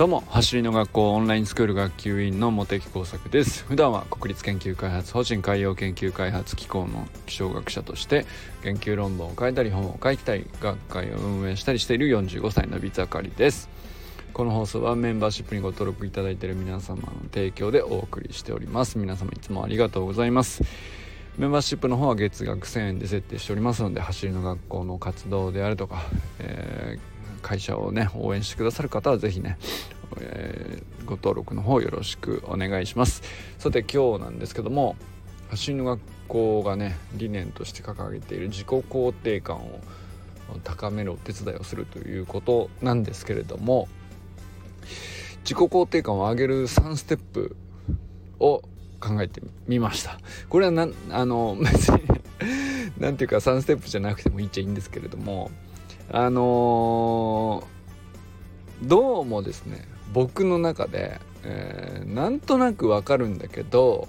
どうも走りの学校オンラインスクール学級委員の茂木耕作です。普段は国立研究開発法人海洋研究開発機構の気象学者として研究論文を書いたり本を書いたり学会を運営したりしている45歳のビザカリです。この放送はメンバーシップにご登録いただいている皆様の提供でお送りしております。皆様いつもありがとうございます。メンバーシップの方は月額1000円で設定しておりますので走りの学校の活動であるとか、え会社をね応援してくださる方は是非ね、えー、ご登録の方よろしくお願いします。さて今日なんですけども走りの学校がね理念として掲げている自己肯定感を高めるお手伝いをするということなんですけれども自己肯定感を上げる3ステップを考えてみました。これはなあの別に 何ていうか3ステップじゃなくてもいいっちゃいいんですけれどもあのー、どうもですね僕の中で、えー、なんとなくわかるんだけど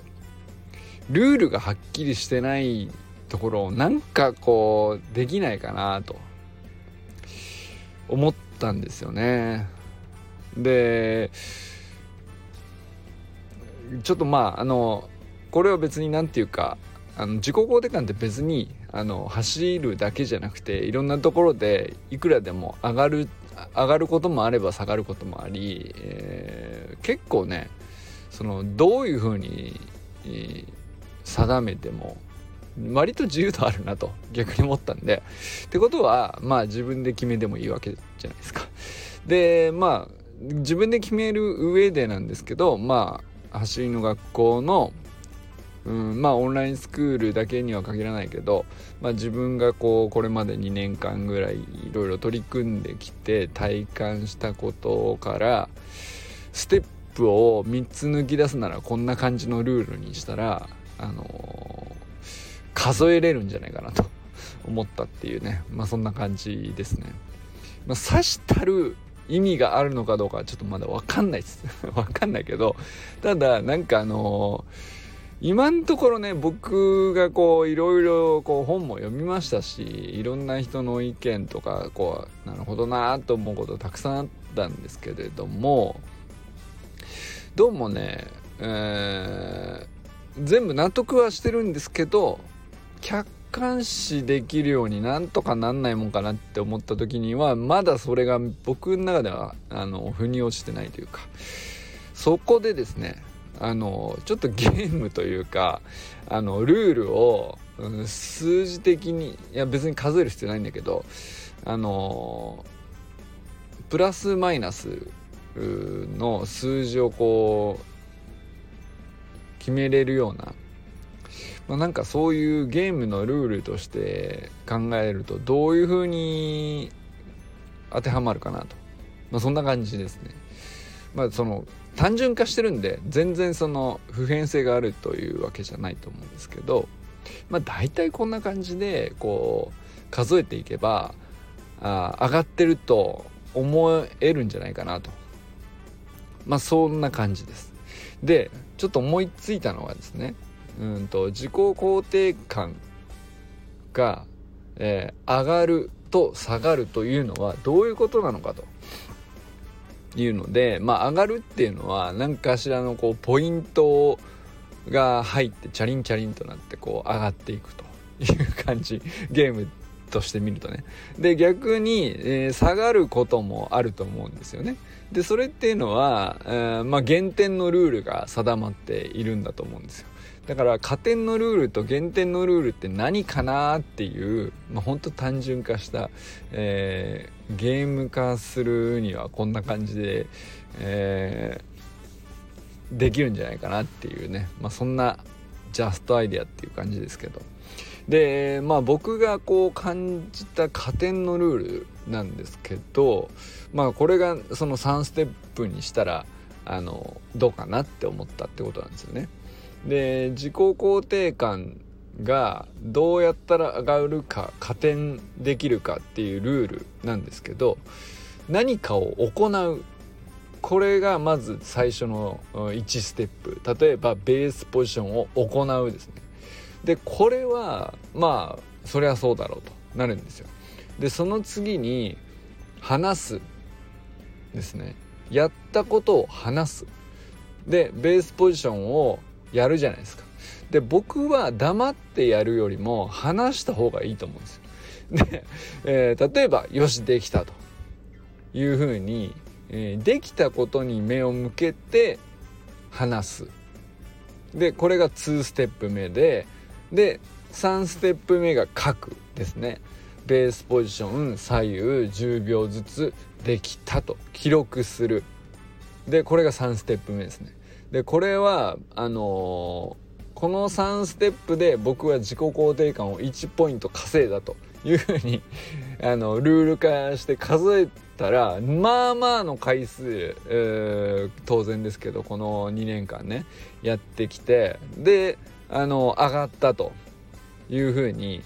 ルールがはっきりしてないところをなんかこうできないかなと思ったんですよね。でちょっとまああのこれは別に何て言うかあの自己肯定感って別にあの走るだけじゃなくていろんなところでいくらでも上がる上がることもあれば下がることもあり、えー、結構ねそのどういうふうに、定めても割と自由度あるなと逆に思ったんでってことはまあ自分で決めてもいいわけじゃないですか。でまあ自分で決める上でなんですけどまあ走りの学校のうん、まあオンラインスクールだけには限らないけど、まあ、自分がこうこれまで2年間ぐらいいろいろ取り組んできて体感したことからステップを3つ抜き出すならこんな感じのルールにしたら、あのー、数えれるんじゃないかなと 思ったっていうね、まあ、そんな感じですね。まあ、指したる意味があるのかどうかはちょっとまだ分かんないです 分かんないけどただなんかあのー今のところね僕がこういろいろこう本も読みましたしいろんな人の意見とかこうなるほどなと思うことたくさんあったんですけれどもどうもね、えー、全部納得はしてるんですけど客観視できるようになんとかなんないもんかなって思った時にはまだそれが僕の中ではあの腑に落ちてないというかそこでですねあのちょっとゲームというか あのルールを、数字的にいや別に数える必要ないんだけどあのプラスマイナスの数字をこう決めれるような、まあ、なんかそういうゲームのルールとして考えるとどういうふうに当てはまるかなと、まあ、そんな感じですね。まあその単純化してるんで全然その普遍性があるというわけじゃないと思うんですけどまあ大体こんな感じでこう数えていけばあ上がってると思えるんじゃないかなと。まあそんな感じです。でちょっと思いついたのはですねうんと自己肯定感が、えー、上がると下がるというのはどういうことなのかと。いうのでまあ上がるっていうのは何かしらのこうポイントが入ってチャリンチャリンとなってこう上がっていくという感じ。ゲームとして見るとね。で逆に、えー、下がることもあると思うんですよね。でそれっていうのは、えー、まあ減点のルールが定まっているんだと思うんですよ。だから加点のルールと減点のルールって何かなっていう、まあ、ほんと単純化した、えー、ゲーム化するにはこんな感じで、えー、できるんじゃないかなっていうね、まあ、そんなジャストアイデアっていう感じですけど。でまあ僕がこう感じた加点のルールなんですけどまあこれがその3ステップにしたらあのどうかなって思ったってことなんですよね。で自己肯定感がどうやったら上がるか加点できるかっていうルールなんですけど何かを行う。これがまず最初の1ステップ。例えばベースポジションを行うですね。でこれはまあそりゃそうだろうと。なるんですよ。でその次に話すですね。やったことを話す。でベースポジションをやるじゃないですか。で僕は黙ってやるよりも話した方がいいと思うんです。よで、えー、例えば「よしできた」というふうに、えー、できたことに目を向けて話す。でこれが2ステップ目でで3ステップ目が書くですね。ベースポジション左右10秒ずつできたと。記録する。でこれが3ステップ目ですね。でこれはあのー、この3ステップで僕は自己肯定感を1ポイント稼いだと。いうふうに あのルール化して数えたらまあまあの回数、えー、当然ですけどこの2年間ねやってきてであの上がったというふうに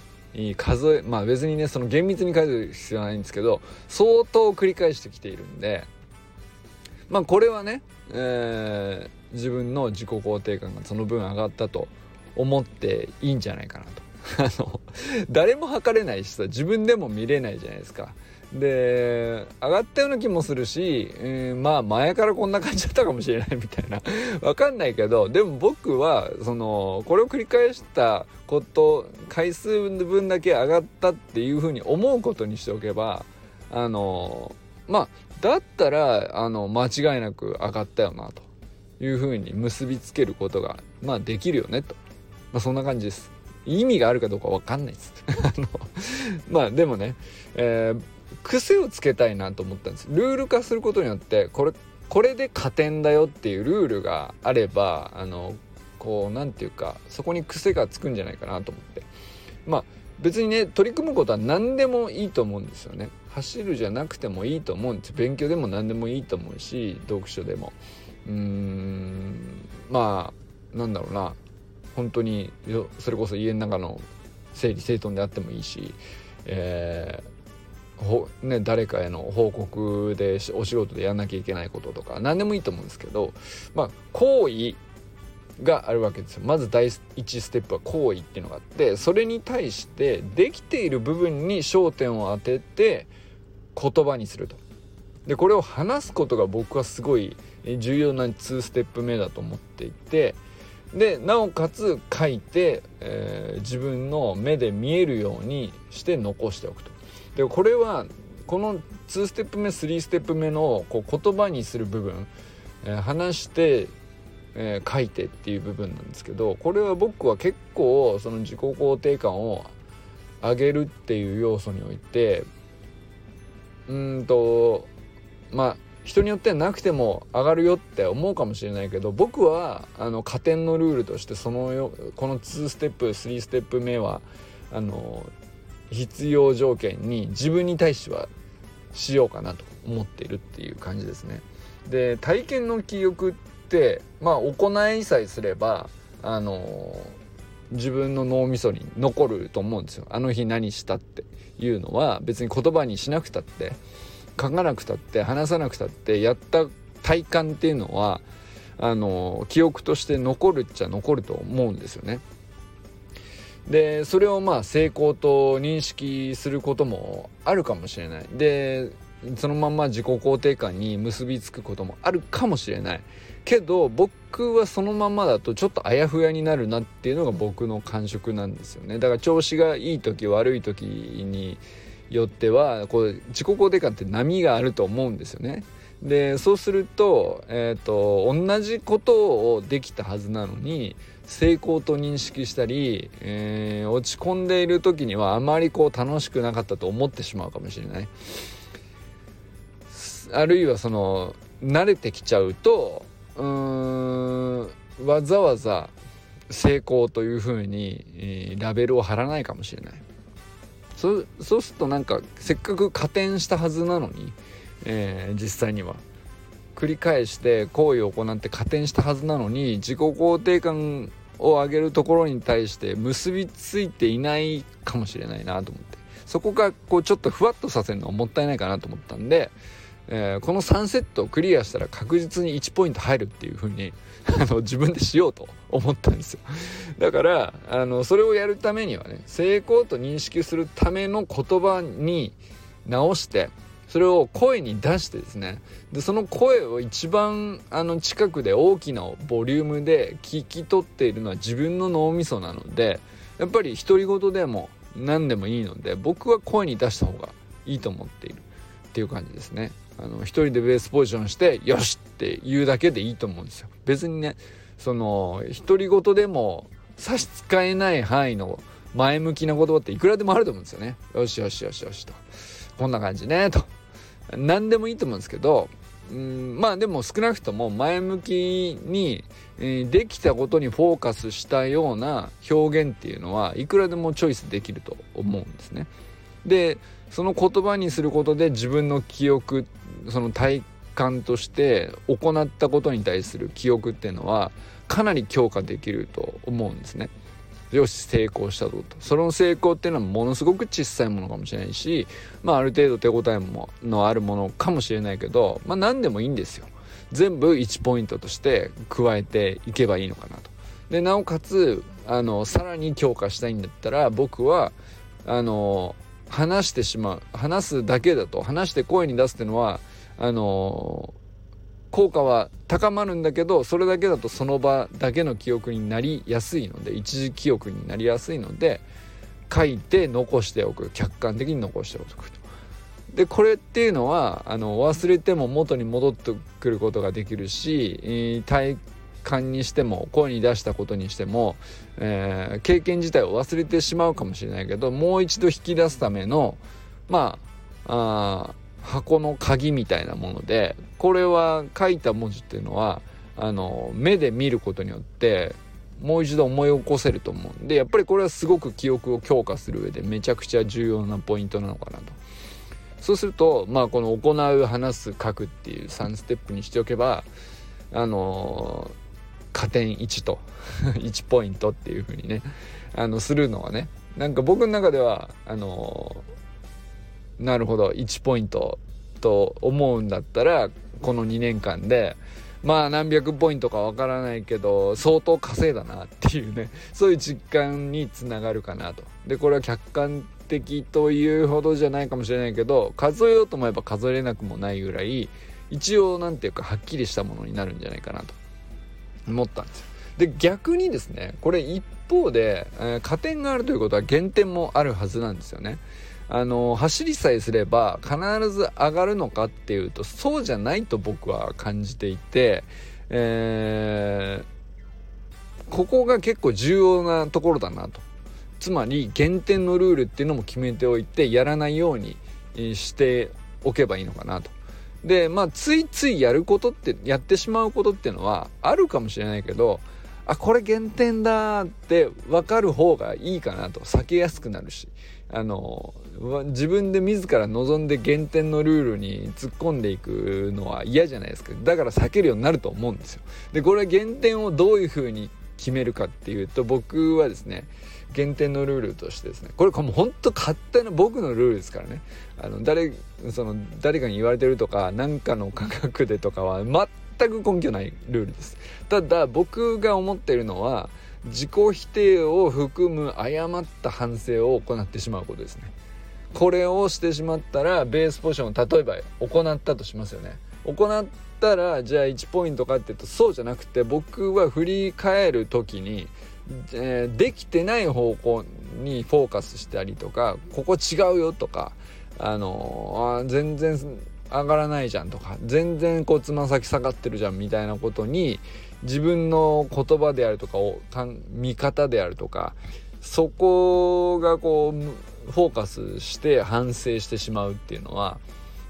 数えまあ別にねその厳密に数える必要はないんですけど相当繰り返してきているんでまあこれはね、えー、自分の自己肯定感がその分上がったと思っていいんじゃないかなと。あの誰も測れないしさ自分でも見れないじゃないですか。で上がったような気もするし、えー、まあ前からこんな感じだったかもしれないみたいな。わかんないけどでも僕はそのこれを繰り返したこと回数分だけ上がったっていうふうに思うことにしておけばあのまあだったらあの間違いなく上がったよなというふうに結びつけることがまあできるよねと、まあ、そんな感じです。意味があるかどうか分かんないです。あのまあでもね、えー、癖をつけたいなと思ったんです。ルール化することによってこれこれで加点だよっていうルールがあればあのこう何て言うかそこに癖がつくんじゃないかなと思って。まあ別にね取り組むことは何でもいいと思うんですよね。走るじゃなくてもいいと思うんです。勉強でも何でもいいと思うし読書でも。うーんまあなんだろうな。本当にそれこそ家の中の整理整頓であってもいいし、えーね、誰かへの報告でお仕事でやんなきゃいけないこととか何でもいいと思うんですけどまあ行為があるわけですよまず第1ステップは行為っていうのがあってそれに対してできている部分に焦点を当てて言葉にすると。でこれを話すことが僕はすごい重要な2ステップ目だと思っていてでなおかつ書いて、えー、自分の目で見えるようにして残しておくと。でこれはこの2ステップ目3ステップ目のこう言葉にする部分、えー、話して、えー、書いてっていう部分なんですけどこれは僕は結構その自己肯定感を上げるっていう要素においてうんとまあ人によってなくても上がるよって思うかもしれないけど僕はあの加点のルールとしてそのよこの2ステップ3ステップ目はあの必要条件に自分に対してはしようかなと思っているっていう感じですね。で体験の記憶ってまあ行いさえすればあの自分の脳みそに残ると思うんですよ。あの日何したっていうのは別に言葉にしなくたって書かなくたって話さなくたってやった体感っていうのはあの記憶として残るっちゃ残ると思うんですよね。でそれをまあ成功と認識することもあるかもしれない。でそのまま自己肯定感に結びつくこともあるかもしれないけど僕はそのままだとちょっとあやふやになるなっていうのが僕の感触なんですよねだから調子がいい時悪い時によってはこう自己肯定感って波があると思うんですよね。でそうすると,、えーと、同じことをできたはずなのに成功と認識したり、えー、落ち込んでいる時にはあまりこう楽しくなかったと思ってしまうかもしれない。あるいはその慣れてきちゃうとうーんわざわざ成功というふうに、えー、ラベルを貼らないかもしれない。そそうするとなんかせっかく加点したはずなのに、えー、実際には繰り返して行為を行って加点したはずなのに自己肯定感を上げるところに対して結びついていないかもしれないなと思って。そこがこうちょっとふわっとさせるのはもったいないかなと思ったんで、えー、この3セットをクリアしたら確実に1ポイント入るっていう風に あの自分でしようと思ったんですよ。だからあのそれをやるためにはね成功と認識するための言葉に直して、それを声に出してですねでその声を一番あの近くで大きなボリュームで聞き取っているのは自分の脳みそなのでやっぱり独り言でも何でもいいので僕は声に出した方がいいと思っているっていう感じですね。あの一人でベースポジションして「よし!」って言うだけでいいと思うんですよ。別にねその独り言でも差し支えない範囲の前向きな言葉っていくらでもあると思うんですよね。よしよしよしよしと。こんな感じねと。何でもいいと思うんですけどうんまあでも少なくとも前向きに、えー、できたことにフォーカスしたような表現っていうのはいくらでもチョイスできると思うんですね。でその言葉にすることで自分の記憶その体感として行ったことに対する記憶っていうのはかなり強化できると思うんですね。よし成功したぞと。その成功っていうのはものすごく小さいものかもしれないしまあある程度手応えものあるものかもしれないけどまあ何でもいいんですよ。全部1ポイントとして加えていけばいいのかなと。でなおかつあのさらに強化したいんだったら僕はあの話してしまう話すだけだと話して声に出すっていうのはあの効果は高まるんだけどそれだけだとその場だけの記憶になりやすいので一時記憶になりやすいので書いて残しておく客観的に残しておくと。でこれっていうのはあの忘れても元に戻ってくることができるし、体感にしても声に出したことにしても、えー、経験自体を忘れてしまうかもしれないけどもう一度引き出すためのまああ箱の鍵みたいなものでこれは書いた文字っていうのはあの目で見ることによってもう一度思い起こせると思うんでやっぱりこれはすごく記憶を強化する上でめちゃくちゃ重要なポイントなのかなと。そうするとまあこの行う話す書くっていう3ステップにしておけばあの加点1と 1ポイントっていう風にねあのするのはねなんか僕の中ではあのなるほど1ポイントと思うんだったらこの2年間でまあ何百ポイントかわからないけど相当稼いだなっていうね そういう実感につながるかなと。でこれは客観的というほどじゃないかもしれないけど数えようと思えば数えれなくもないぐらい一応何ていうかはっきりしたものになるんじゃないかなと思ったんですよ。で逆にですねこれ一方で、えー、加点があるということは減点もあるはずなんですよね。あの走りさえすれば必ず上がるのかっていうとそうじゃないと僕は感じていて、えー、ここが結構重要なところだなと。つまり減点のルールっていうのも決めておいてやらないようにしておけばいいのかなと。でまあついついやることってやってしまうことっていうのはあるかもしれないけどあこれ減点だって分かる方がいいかなと。避けやすくなるし。あの自分で自ら望んで減点のルールに突っ込んでいくのは嫌じゃないですか。だから避けるようになると思うんですよ。でこれは減点をどういうふうに決めるかっていうと僕はですね減点のルールとしてですねこれもうほんと勝手な僕のルールですからね。あの誰その誰かに言われてるとか何かの科学でとかは全く根拠ないルールです。ただ僕が思ってるのは自己否定を含む誤った反省を行ってしまうことですね。これをしてしまったらベースポジションを例えば行ったとしますよね。行ったらじゃあ1ポイントかっていうとそうじゃなくて僕は振り返る時に、えー、できてない方向にフォーカスしたりとかここ違うよとかあのー、全然上がらないじゃんとか全然こうつま先下がってるじゃんみたいなことに自分の言葉であるとかを見方であるとかそこがこうフォーカスして反省してしまうっていうのは、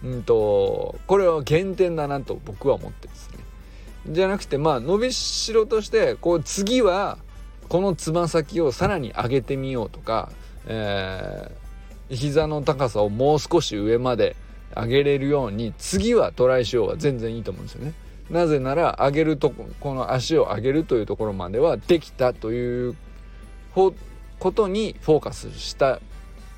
うんと、これは減点だなと僕は思ってですね。じゃなくてまあ伸びしろとしてこう次はこのつま先をさらに上げてみようとか、えー、膝の高さをもう少し上まで上げれるように次はトライしようは全然いいと思うんですよね。なぜなら上げるとこの足を上げるというところまではできたということにフォーカスした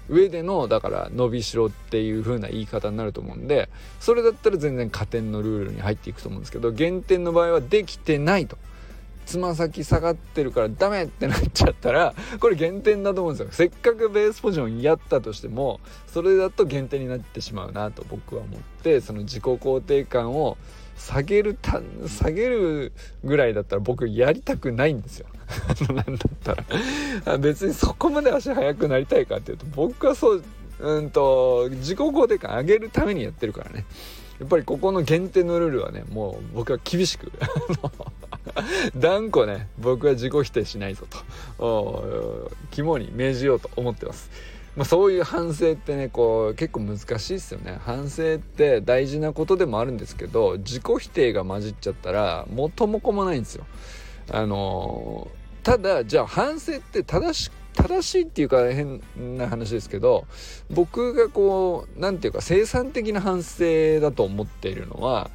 上でのだから伸びしろっていう風な言い方になると思うんでそれだったら全然加点のルールに入っていくと思うんですけど減点の場合はできてないと。つま先下がってるからダメってなっちゃったらこれ減点だと思うんですよ。せっかくベースポジションやったとしてもそれだと減点になってしまうなと僕は思ってその自己肯定感を下げるた下げるぐらいだったら僕やりたくないんですよ。なんだったら。別にそこまで足速くなりたいかっていうと僕はそううんと自己肯定感上げるためにやってるからね。やっぱりここの限定のルールはねもう僕は厳しく。断固ね僕は自己否定しないぞと。肝に銘じようと思ってます。まあ、そういう反省ってねこう結構難しいですよね。反省って大事なことでもあるんですけど自己否定が混じっちゃったら元も子もないんですよ。あのただじゃあ反省って正し正しいっていうか変な話ですけど僕がこう何て言うか生産的な反省だと思っているのは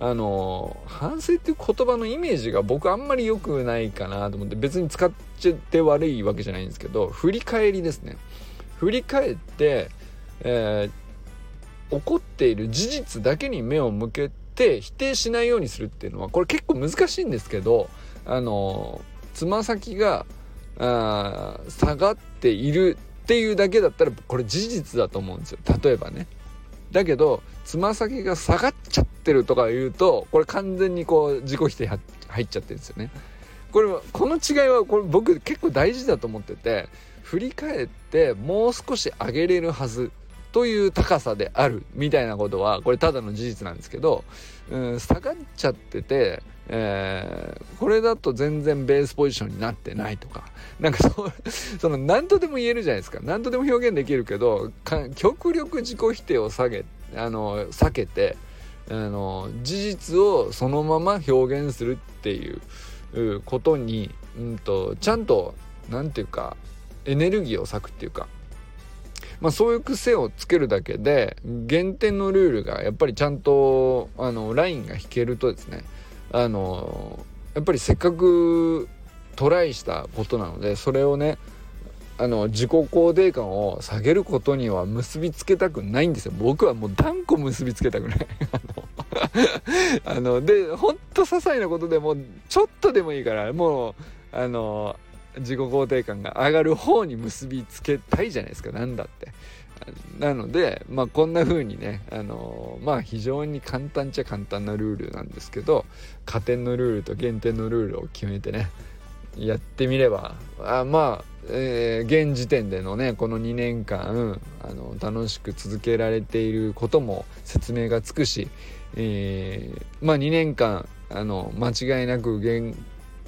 あの反省っていう言葉のイメージが僕あんまり良くないかなと思って別に使っちゃって悪いわけじゃないんですけど振り返りですね振り返って、えー、起こっている事実だけに目を向けて否定しないようにするっていうのはこれ結構難しいんですけどあのつま先があ下がっているっていうだけだったらこれ事実だと思うんですよ例えばね。だけどつま先が下がっちゃってるとか言うとこれ完全にこう自己否定入っちゃってるんですよね。これこの違いはこれ僕結構大事だと思ってて振り返ってもう少し上げれるはずという高さであるみたいなことはこれただの事実なんですけど、うん、下がっちゃってて、えー、これだと全然ベースポジションになってないとかなんかそ その何とでも言えるじゃないですか。何とでも表現できるけど極力自己否定を下げあの避けてあの事実をそのまま表現するっていうことに、うんと、ちゃんと何て言うかエネルギーを割くっていうか、まあ、そういう癖をつけるだけで減点のルールがやっぱりちゃんとあのラインが引けるとですねあのやっぱりせっかくトライしたことなのでそれをねあの自己肯定感を下げることには結びつけたくないんですよ。僕はもう断固結びつけたくない。あのでほんと些細なことでもちょっとでもいいからもうあの自己肯定感が上がる方に結びつけたいじゃないですか。何だって。なのでまあこんな風にねあのまあ非常に簡単っちゃ簡単なルールなんですけど加点のルールと減点のルールを決めてねやってみればあまあ、えー、現時点でのねこの2年間あの楽しく続けられていることも説明がつくし、えー、まあ2年間あの間違いなく現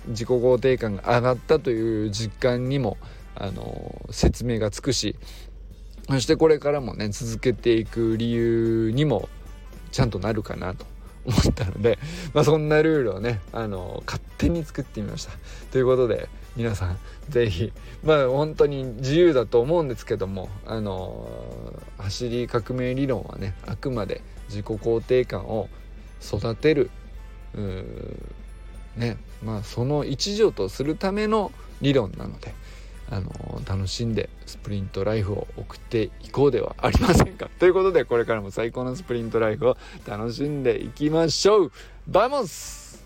自己肯定感が上がったという実感にもあの説明がつくしそしてこれからもね続けていく理由にもちゃんとなるかなと。思ったので、まあ、そんなルールをねあの勝手に作ってみました。ということで皆さん是非まあ本当に自由だと思うんですけどもあの走り革命理論はねあくまで自己肯定感を育てるねまあその一助とするための理論なので。あの楽しんでスプリントライフを送っていこうではありませんかということでこれからも最高のスプリントライフを楽しんでいきましょうバモス